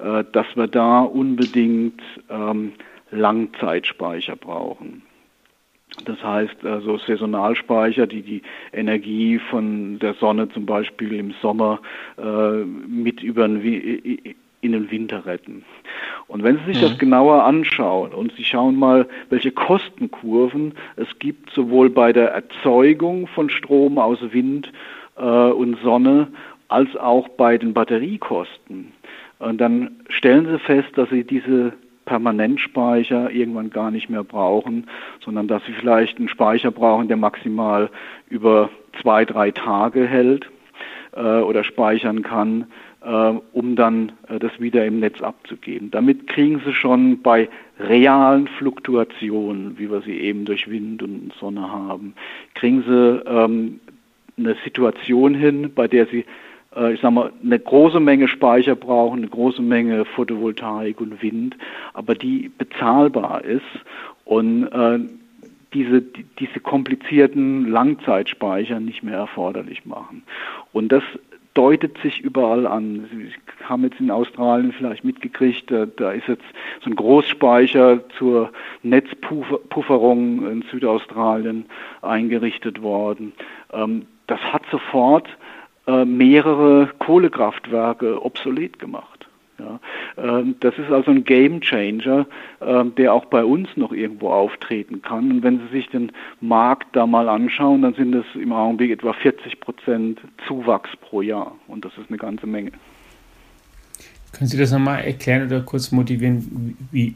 äh, dass wir da unbedingt ähm, Langzeitspeicher brauchen. Das heißt also Saisonalspeicher, die die Energie von der Sonne zum Beispiel im Sommer äh, mit über den, in den Winter retten. Und wenn Sie sich mhm. das genauer anschauen und Sie schauen mal, welche Kostenkurven es gibt, sowohl bei der Erzeugung von Strom aus Wind äh, und Sonne als auch bei den Batteriekosten, und dann stellen Sie fest, dass Sie diese Permanentspeicher irgendwann gar nicht mehr brauchen, sondern dass sie vielleicht einen Speicher brauchen, der maximal über zwei, drei Tage hält äh, oder speichern kann, äh, um dann äh, das wieder im Netz abzugeben. Damit kriegen sie schon bei realen Fluktuationen, wie wir sie eben durch Wind und Sonne haben, kriegen sie ähm, eine Situation hin, bei der sie ich sag mal, eine große Menge Speicher brauchen, eine große Menge Photovoltaik und Wind, aber die bezahlbar ist und äh, diese, diese komplizierten Langzeitspeicher nicht mehr erforderlich machen. Und das deutet sich überall an. Sie haben jetzt in Australien vielleicht mitgekriegt, da, da ist jetzt so ein Großspeicher zur Netzpufferung in Südaustralien eingerichtet worden. Ähm, das hat sofort äh, mehrere Kohlekraftwerke obsolet gemacht. Ja, ähm, das ist also ein Game Changer, ähm, der auch bei uns noch irgendwo auftreten kann. Und wenn Sie sich den Markt da mal anschauen, dann sind es im Augenblick etwa 40 Prozent Zuwachs pro Jahr. Und das ist eine ganze Menge. Können Sie das nochmal erklären oder kurz motivieren? Wie,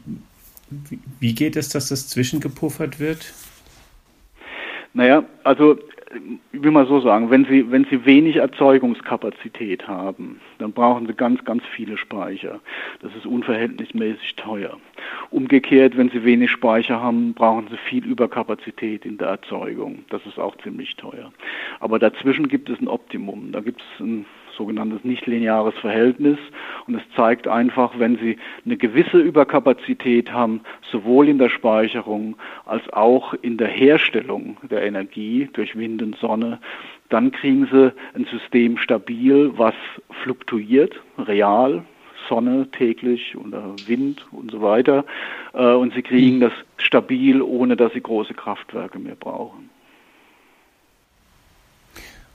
wie, wie geht es, dass das zwischengepuffert wird? Naja, also ich will mal so sagen, wenn Sie, wenn Sie wenig Erzeugungskapazität haben, dann brauchen Sie ganz, ganz viele Speicher. Das ist unverhältnismäßig teuer. Umgekehrt, wenn Sie wenig Speicher haben, brauchen Sie viel Überkapazität in der Erzeugung. Das ist auch ziemlich teuer. Aber dazwischen gibt es ein Optimum. Da gibt es ein sogenanntes nichtlineares Verhältnis. Und es zeigt einfach, wenn Sie eine gewisse Überkapazität haben, sowohl in der Speicherung als auch in der Herstellung der Energie durch Wind und Sonne, dann kriegen Sie ein System stabil, was fluktuiert, real, Sonne täglich oder Wind und so weiter. Äh, und Sie kriegen das stabil, ohne dass Sie große Kraftwerke mehr brauchen.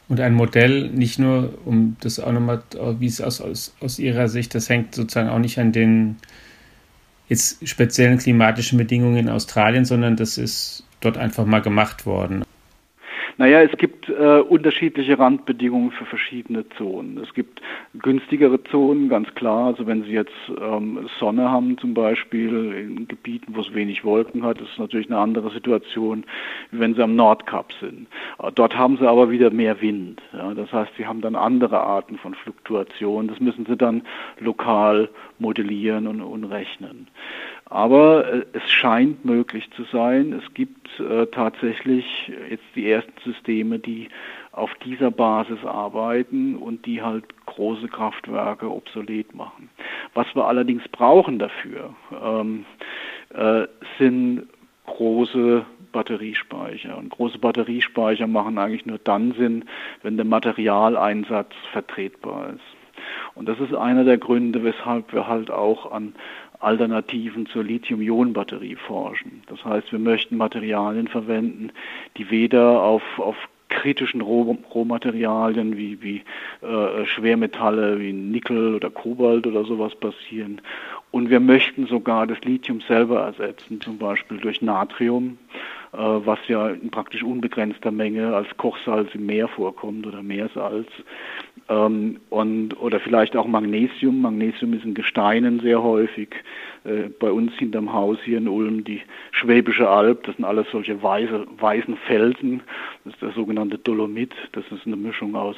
Und ein Modell, nicht nur, um das auch nochmal, wie es aus, aus, aus Ihrer Sicht, das hängt sozusagen auch nicht an den jetzt speziellen klimatischen Bedingungen in Australien, sondern das ist dort einfach mal gemacht worden. Naja, es gibt äh, unterschiedliche Randbedingungen für verschiedene Zonen. Es gibt günstigere Zonen, ganz klar. Also wenn Sie jetzt ähm, Sonne haben zum Beispiel in Gebieten, wo es wenig Wolken hat, ist natürlich eine andere Situation, wie wenn Sie am Nordkap sind. Äh, dort haben Sie aber wieder mehr Wind. Ja? Das heißt, Sie haben dann andere Arten von Fluktuationen. Das müssen Sie dann lokal modellieren und, und rechnen. Aber äh, es scheint möglich zu sein. Es gibt äh, tatsächlich jetzt die ersten Systeme, die auf dieser Basis arbeiten und die halt große Kraftwerke obsolet machen. Was wir allerdings brauchen dafür, ähm, äh, sind große Batteriespeicher. Und große Batteriespeicher machen eigentlich nur dann Sinn, wenn der Materialeinsatz vertretbar ist. Und das ist einer der Gründe, weshalb wir halt auch an Alternativen zur Lithium-Ionen-Batterie forschen. Das heißt, wir möchten Materialien verwenden, die weder auf, auf kritischen Roh Rohmaterialien wie, wie äh, Schwermetalle wie Nickel oder Kobalt oder sowas passieren. Und wir möchten sogar das Lithium selber ersetzen, zum Beispiel durch Natrium, was ja in praktisch unbegrenzter Menge als Kochsalz im Meer vorkommt oder Meersalz. Ähm, und, oder vielleicht auch Magnesium. Magnesium ist in Gesteinen sehr häufig. Äh, bei uns hinterm Haus hier in Ulm die Schwäbische Alb, das sind alles solche weiße, weißen Felsen. Das ist der sogenannte Dolomit. Das ist eine Mischung aus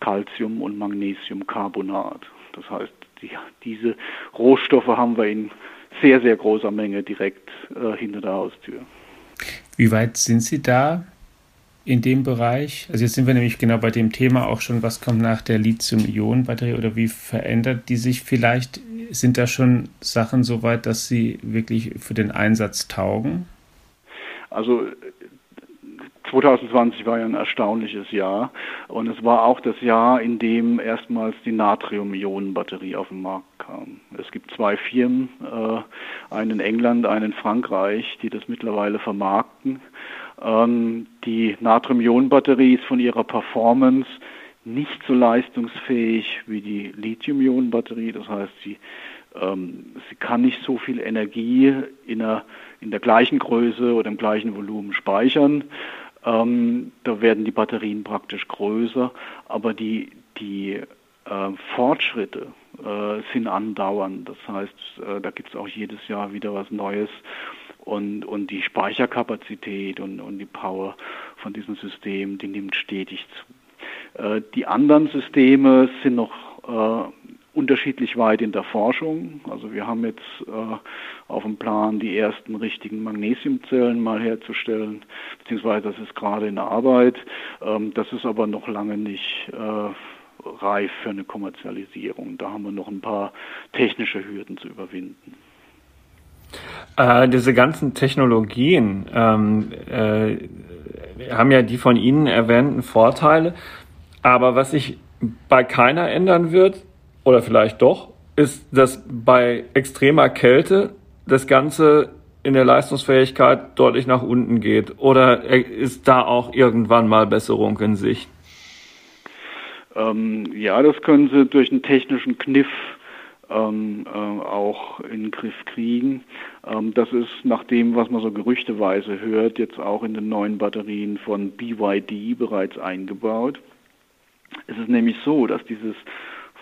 Calcium und Magnesiumcarbonat. Das heißt, die, diese Rohstoffe haben wir in sehr, sehr großer Menge direkt äh, hinter der Haustür. Wie weit sind Sie da in dem Bereich? Also jetzt sind wir nämlich genau bei dem Thema auch schon, was kommt nach der Lithium-Ionen-Batterie oder wie verändert die sich vielleicht? Sind da schon Sachen so weit, dass sie wirklich für den Einsatz taugen? Also 2020 war ja ein erstaunliches Jahr und es war auch das Jahr, in dem erstmals die Natrium-Ionen-Batterie auf den Markt kam. Es gibt zwei Firmen, äh, einen in England, einen in Frankreich, die das mittlerweile vermarkten ähm, die Natrium-Ionen-Batterie ist von ihrer Performance nicht so leistungsfähig wie die Lithium-Ionen-Batterie. Das heißt, sie, ähm, sie kann nicht so viel Energie in der, in der gleichen Größe oder im gleichen Volumen speichern. Ähm, da werden die Batterien praktisch größer, aber die, die äh, Fortschritte äh, sind andauernd. Das heißt, äh, da gibt es auch jedes Jahr wieder was Neues und, und die Speicherkapazität und, und die Power von diesem System, die nimmt stetig zu. Äh, die anderen Systeme sind noch äh, unterschiedlich weit in der Forschung. Also wir haben jetzt äh, auf dem Plan, die ersten richtigen Magnesiumzellen mal herzustellen, beziehungsweise das ist gerade in Arbeit. Ähm, das ist aber noch lange nicht äh, reif für eine Kommerzialisierung. Da haben wir noch ein paar technische Hürden zu überwinden. Äh, diese ganzen Technologien ähm, äh, haben ja die von Ihnen erwähnten Vorteile. Aber was sich bei keiner ändern wird, oder vielleicht doch, ist, dass bei extremer Kälte das Ganze in der Leistungsfähigkeit deutlich nach unten geht. Oder ist da auch irgendwann mal Besserung in Sicht? Ähm, ja, das können Sie durch einen technischen Kniff ähm, äh, auch in den Griff kriegen. Ähm, das ist nach dem, was man so gerüchteweise hört, jetzt auch in den neuen Batterien von BYD bereits eingebaut. Es ist nämlich so, dass dieses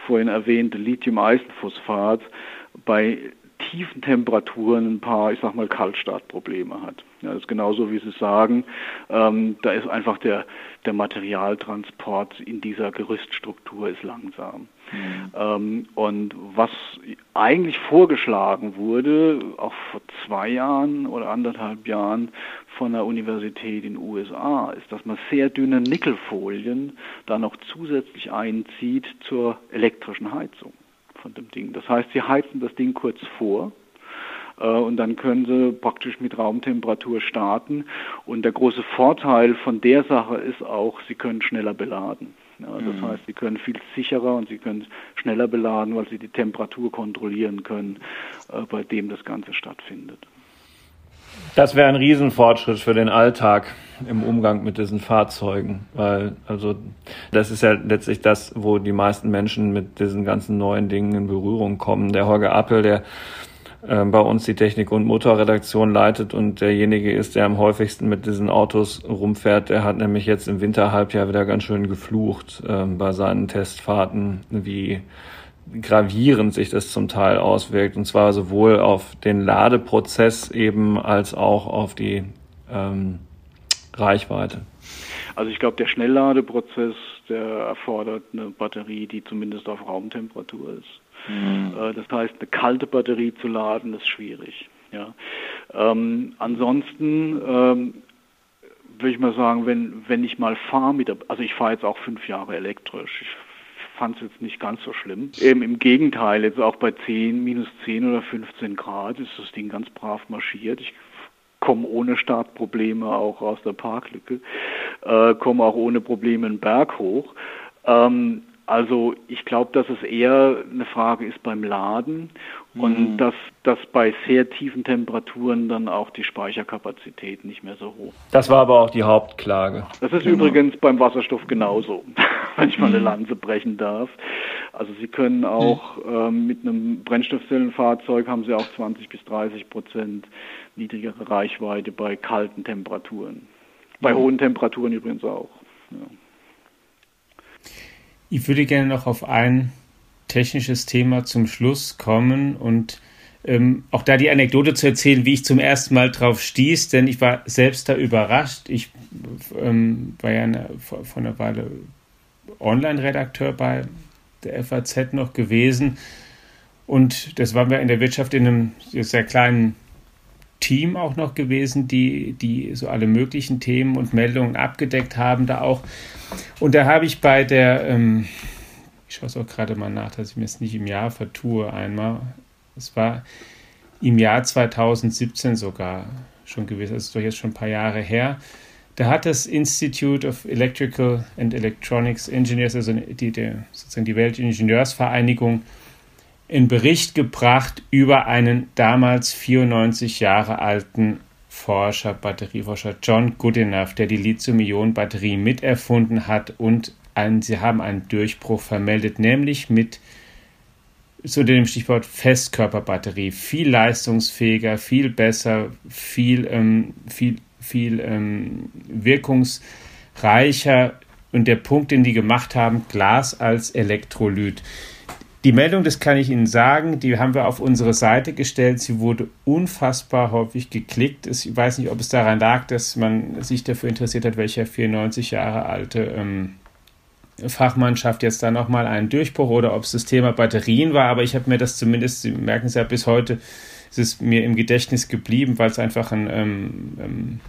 vorhin erwähnte Lithium-Eisenphosphat bei tiefen Temperaturen ein paar, ich sag mal, Kaltstartprobleme hat. Ja, das ist genauso, wie Sie sagen. Ähm, da ist einfach der, der Materialtransport in dieser Gerüststruktur ist langsam. Mhm. Ähm, und was eigentlich vorgeschlagen wurde, auch vor zwei Jahren oder anderthalb Jahren von der Universität in den USA, ist, dass man sehr dünne Nickelfolien da noch zusätzlich einzieht zur elektrischen Heizung von dem Ding. Das heißt, sie heizen das Ding kurz vor und dann können sie praktisch mit Raumtemperatur starten. Und der große Vorteil von der Sache ist auch, sie können schneller beladen. Ja, das mhm. heißt, sie können viel sicherer und sie können schneller beladen, weil sie die Temperatur kontrollieren können, äh, bei dem das Ganze stattfindet. Das wäre ein Riesenfortschritt für den Alltag im Umgang mit diesen Fahrzeugen, weil also das ist ja letztlich das, wo die meisten Menschen mit diesen ganzen neuen Dingen in Berührung kommen. Der Holger Appel, der äh, bei uns die Technik- und Motorredaktion leitet und derjenige ist, der am häufigsten mit diesen Autos rumfährt. Der hat nämlich jetzt im Winterhalbjahr wieder ganz schön geflucht äh, bei seinen Testfahrten, wie gravierend sich das zum Teil auswirkt. Und zwar sowohl auf den Ladeprozess eben als auch auf die ähm, Reichweite. Also ich glaube, der Schnellladeprozess, der erfordert eine Batterie, die zumindest auf Raumtemperatur ist. Mhm. Das heißt, eine kalte Batterie zu laden, ist schwierig. Ja. Ähm, ansonsten ähm, würde ich mal sagen, wenn, wenn ich mal fahre mit der, also ich fahre jetzt auch fünf Jahre elektrisch. Ich fand es jetzt nicht ganz so schlimm. Eben im Gegenteil, jetzt auch bei 10, minus 10 oder 15 Grad ist das Ding ganz brav marschiert. Ich komme ohne Startprobleme auch aus der Parklücke, äh, komme auch ohne Probleme einen Berg hoch. Ähm, also ich glaube, dass es eher eine Frage ist beim Laden und mhm. dass, dass bei sehr tiefen Temperaturen dann auch die Speicherkapazität nicht mehr so hoch. Das war aber auch die Hauptklage. Das ist genau. übrigens beim Wasserstoff genauso, (laughs) wenn ich mal eine mhm. Lanze brechen darf. Also Sie können auch ähm, mit einem Brennstoffzellenfahrzeug haben Sie auch 20 bis 30 Prozent niedrigere Reichweite bei kalten Temperaturen. Bei mhm. hohen Temperaturen übrigens auch. Ja. Ich würde gerne noch auf ein technisches Thema zum Schluss kommen und ähm, auch da die Anekdote zu erzählen, wie ich zum ersten Mal drauf stieß, denn ich war selbst da überrascht. Ich ähm, war ja eine, vor, vor einer Weile Online-Redakteur bei der FAZ noch gewesen und das waren wir in der Wirtschaft in einem sehr kleinen Team auch noch gewesen, die, die so alle möglichen Themen und Meldungen abgedeckt haben da auch. Und da habe ich bei der, ähm, ich schaue es auch gerade mal nach, dass ich mir es nicht im Jahr vertue einmal, es war im Jahr 2017 sogar schon gewesen, das ist doch jetzt schon ein paar Jahre her. Da hat das Institute of Electrical and Electronics Engineers, also die, die, sozusagen die Weltingenieursvereinigung, einen Bericht gebracht über einen damals 94 Jahre alten Forscher, Batterieforscher John Goodenough, der die Lithium-Ionen-Batterie miterfunden hat und einen, sie haben einen Durchbruch vermeldet, nämlich mit zu dem Stichwort Festkörperbatterie. Viel leistungsfähiger, viel besser, viel, ähm, viel, viel ähm, wirkungsreicher. Und der Punkt, den die gemacht haben, Glas als Elektrolyt. Die Meldung, das kann ich Ihnen sagen, die haben wir auf unsere Seite gestellt. Sie wurde unfassbar häufig geklickt. Ich weiß nicht, ob es daran lag, dass man sich dafür interessiert hat, welcher 94 Jahre alte ähm, Fachmannschaft jetzt da nochmal einen Durchbruch oder ob es das Thema Batterien war, aber ich habe mir das zumindest, Sie merken es ja bis heute, es ist mir im Gedächtnis geblieben, weil es einfach ein, ähm, ähm,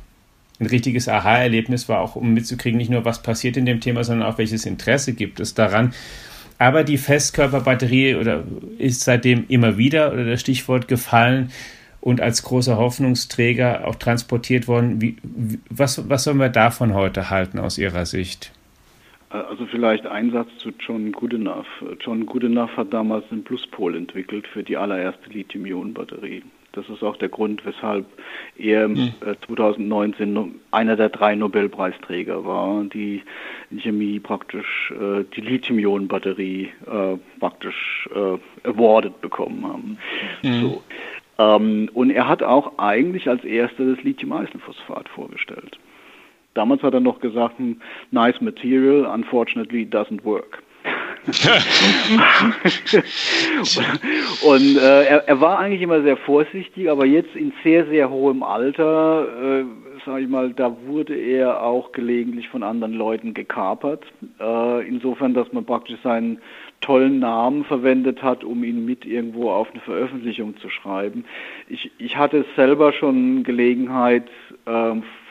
ein richtiges Aha-Erlebnis war, auch um mitzukriegen, nicht nur was passiert in dem Thema, sondern auch welches Interesse gibt es daran. Aber die Festkörperbatterie oder ist seitdem immer wieder oder das Stichwort gefallen und als großer Hoffnungsträger auch transportiert worden. Wie, was, was sollen wir davon heute halten aus Ihrer Sicht? Also vielleicht ein Satz zu John Goodenough. John Goodenough hat damals den Pluspol entwickelt für die allererste Lithium-Ionen-Batterie. Das ist auch der Grund, weshalb er mhm. 2019 einer der drei Nobelpreisträger war, die in Chemie praktisch äh, die Lithium-Ionen-Batterie äh, praktisch äh, awarded bekommen haben. Mhm. So. Ähm, und er hat auch eigentlich als erster das Lithium-Eisenphosphat vorgestellt. Damals hat er noch gesagt, hm, nice material, unfortunately doesn't work. (laughs) und äh, er, er, war eigentlich immer sehr vorsichtig, aber jetzt in sehr, sehr hohem Alter, äh, sage ich mal, da wurde er auch gelegentlich von anderen Leuten gekapert. Äh, insofern, dass man praktisch seinen tollen Namen verwendet hat, um ihn mit irgendwo auf eine Veröffentlichung zu schreiben. Ich, ich hatte selber schon Gelegenheit,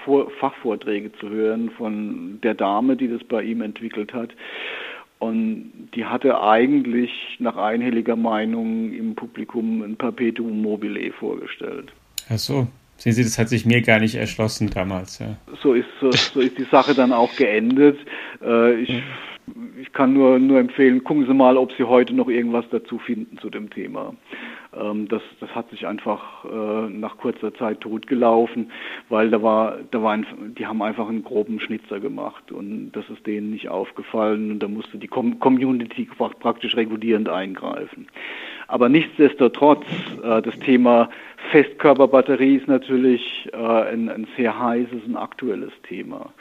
vor Fachvorträge zu hören von der Dame, die das bei ihm entwickelt hat. Und die hatte eigentlich nach einhelliger Meinung im Publikum ein Perpetuum mobile vorgestellt. Ach so. Sehen Sie, das hat sich mir gar nicht erschlossen damals. Ja. So, ist, so, so ist die Sache dann auch geendet. Äh, ich, ich kann nur, nur empfehlen, gucken Sie mal, ob Sie heute noch irgendwas dazu finden zu dem Thema. Ähm, das, das hat sich einfach äh, nach kurzer Zeit totgelaufen, weil da war, da war die haben einfach einen groben Schnitzer gemacht und das ist denen nicht aufgefallen und da musste die Com Community praktisch regulierend eingreifen. Aber nichtsdestotrotz, äh, das Thema Festkörperbatterie ist natürlich äh, ein, ein, sehr heißes und aktuelles Thema.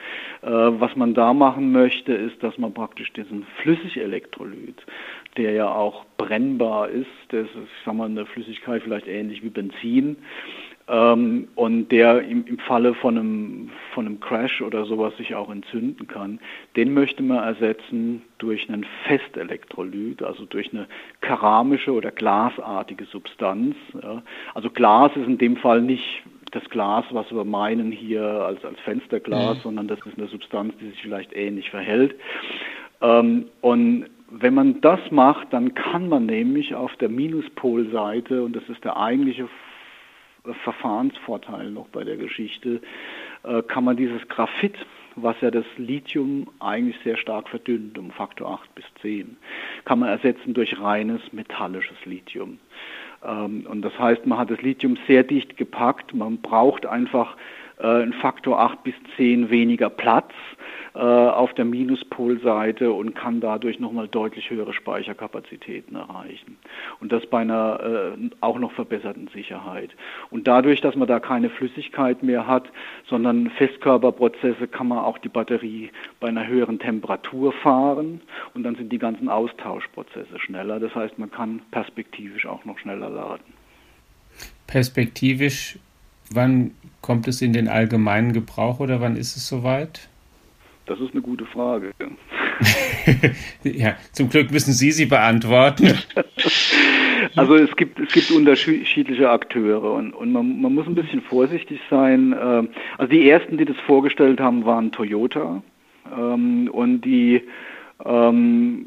Äh, was man da machen möchte, ist, dass man praktisch diesen Flüssigelektrolyt, der ja auch brennbar ist, das ist, ich sag mal, eine Flüssigkeit vielleicht ähnlich wie Benzin, ähm, und der im, im Falle von einem, von einem Crash oder sowas sich auch entzünden kann, den möchte man ersetzen durch einen Festelektrolyt, also durch eine keramische oder glasartige Substanz. Ja. Also Glas ist in dem Fall nicht das Glas, was wir meinen hier als, als Fensterglas, mhm. sondern das ist eine Substanz, die sich vielleicht ähnlich verhält. Ähm, und wenn man das macht, dann kann man nämlich auf der Minuspolseite, und das ist der eigentliche Verfahrensvorteil noch bei der Geschichte, äh, kann man dieses Graphit, was ja das Lithium eigentlich sehr stark verdünnt, um Faktor 8 bis 10, kann man ersetzen durch reines metallisches Lithium. Ähm, und das heißt, man hat das Lithium sehr dicht gepackt, man braucht einfach äh, einen Faktor 8 bis 10 weniger Platz äh, auf der Minuspolseite und kann dadurch nochmal deutlich höhere Speicherkapazitäten erreichen. Und das bei einer äh, auch noch verbesserten Sicherheit. Und dadurch, dass man da keine Flüssigkeit mehr hat, sondern Festkörperprozesse, kann man auch die Batterie bei einer höheren Temperatur fahren und dann sind die ganzen Austauschprozesse schneller. Das heißt, man kann perspektivisch auch noch schneller laden. Perspektivisch, wann kommt es in den allgemeinen Gebrauch oder wann ist es soweit? Das ist eine gute Frage. (laughs) ja, zum Glück müssen Sie sie beantworten. (laughs) Also es gibt, es gibt unterschiedliche Akteure und, und man, man muss ein bisschen vorsichtig sein. Ähm, also die ersten, die das vorgestellt haben, waren Toyota ähm, und die ähm,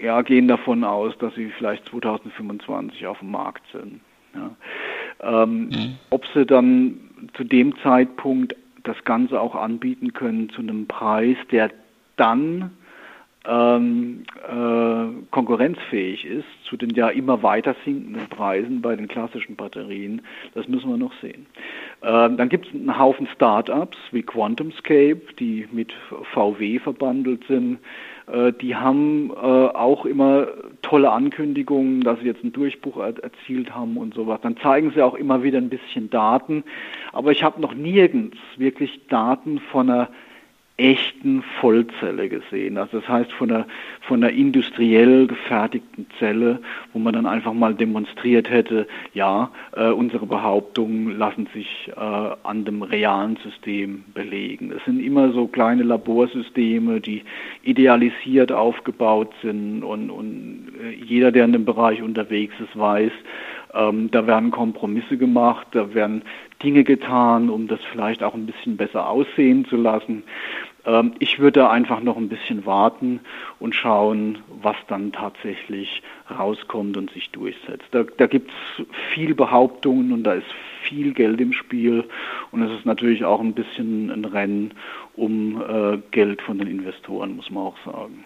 ja, gehen davon aus, dass sie vielleicht 2025 auf dem Markt sind. Ja. Ähm, mhm. Ob sie dann zu dem Zeitpunkt das Ganze auch anbieten können zu einem Preis, der dann ähm, äh, konkurrenzfähig ist zu den ja immer weiter sinkenden Preisen bei den klassischen Batterien, das müssen wir noch sehen. Ähm, dann gibt es einen Haufen Startups wie QuantumScape, die mit VW verbandelt sind. Äh, die haben äh, auch immer tolle Ankündigungen, dass sie jetzt einen Durchbruch er erzielt haben und sowas. Dann zeigen sie auch immer wieder ein bisschen Daten. Aber ich habe noch nirgends wirklich Daten von einer echten Vollzelle gesehen. Also das heißt von einer, von einer industriell gefertigten Zelle, wo man dann einfach mal demonstriert hätte, ja, äh, unsere Behauptungen lassen sich äh, an dem realen System belegen. Es sind immer so kleine Laborsysteme, die idealisiert aufgebaut sind und, und äh, jeder, der in dem Bereich unterwegs ist, weiß, ähm, da werden Kompromisse gemacht, da werden Dinge getan, um das vielleicht auch ein bisschen besser aussehen zu lassen. Ähm, ich würde einfach noch ein bisschen warten und schauen, was dann tatsächlich rauskommt und sich durchsetzt. Da, da gibt es viel Behauptungen und da ist viel Geld im Spiel und es ist natürlich auch ein bisschen ein Rennen um äh, Geld von den Investoren, muss man auch sagen.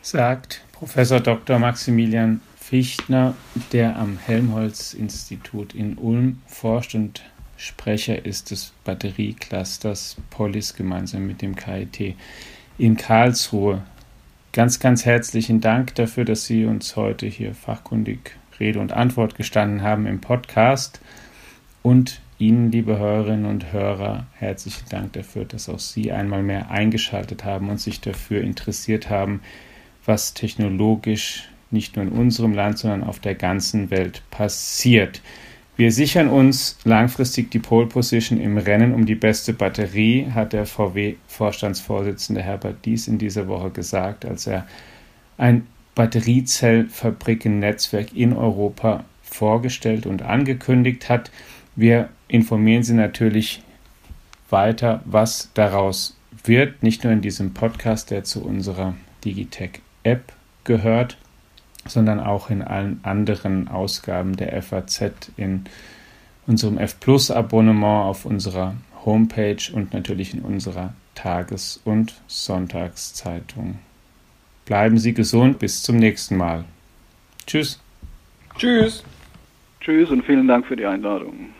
Sagt Professor Dr. Maximilian Fichtner, der am Helmholtz-Institut in Ulm forscht und Sprecher ist des Batterieclusters Polis gemeinsam mit dem KIT in Karlsruhe. Ganz, ganz herzlichen Dank dafür, dass Sie uns heute hier fachkundig Rede und Antwort gestanden haben im Podcast. Und Ihnen, liebe Hörerinnen und Hörer, herzlichen Dank dafür, dass auch Sie einmal mehr eingeschaltet haben und sich dafür interessiert haben, was technologisch nicht nur in unserem Land, sondern auf der ganzen Welt passiert. Wir sichern uns langfristig die Pole Position im Rennen um die beste Batterie, hat der VW-Vorstandsvorsitzende Herbert Dies in dieser Woche gesagt, als er ein Batteriezellfabriken-Netzwerk in Europa vorgestellt und angekündigt hat. Wir informieren Sie natürlich weiter, was daraus wird, nicht nur in diesem Podcast, der zu unserer Digitech-App gehört, sondern auch in allen anderen Ausgaben der FAZ, in unserem F Plus Abonnement auf unserer Homepage und natürlich in unserer Tages- und Sonntagszeitung. Bleiben Sie gesund, bis zum nächsten Mal. Tschüss. Tschüss. Tschüss und vielen Dank für die Einladung.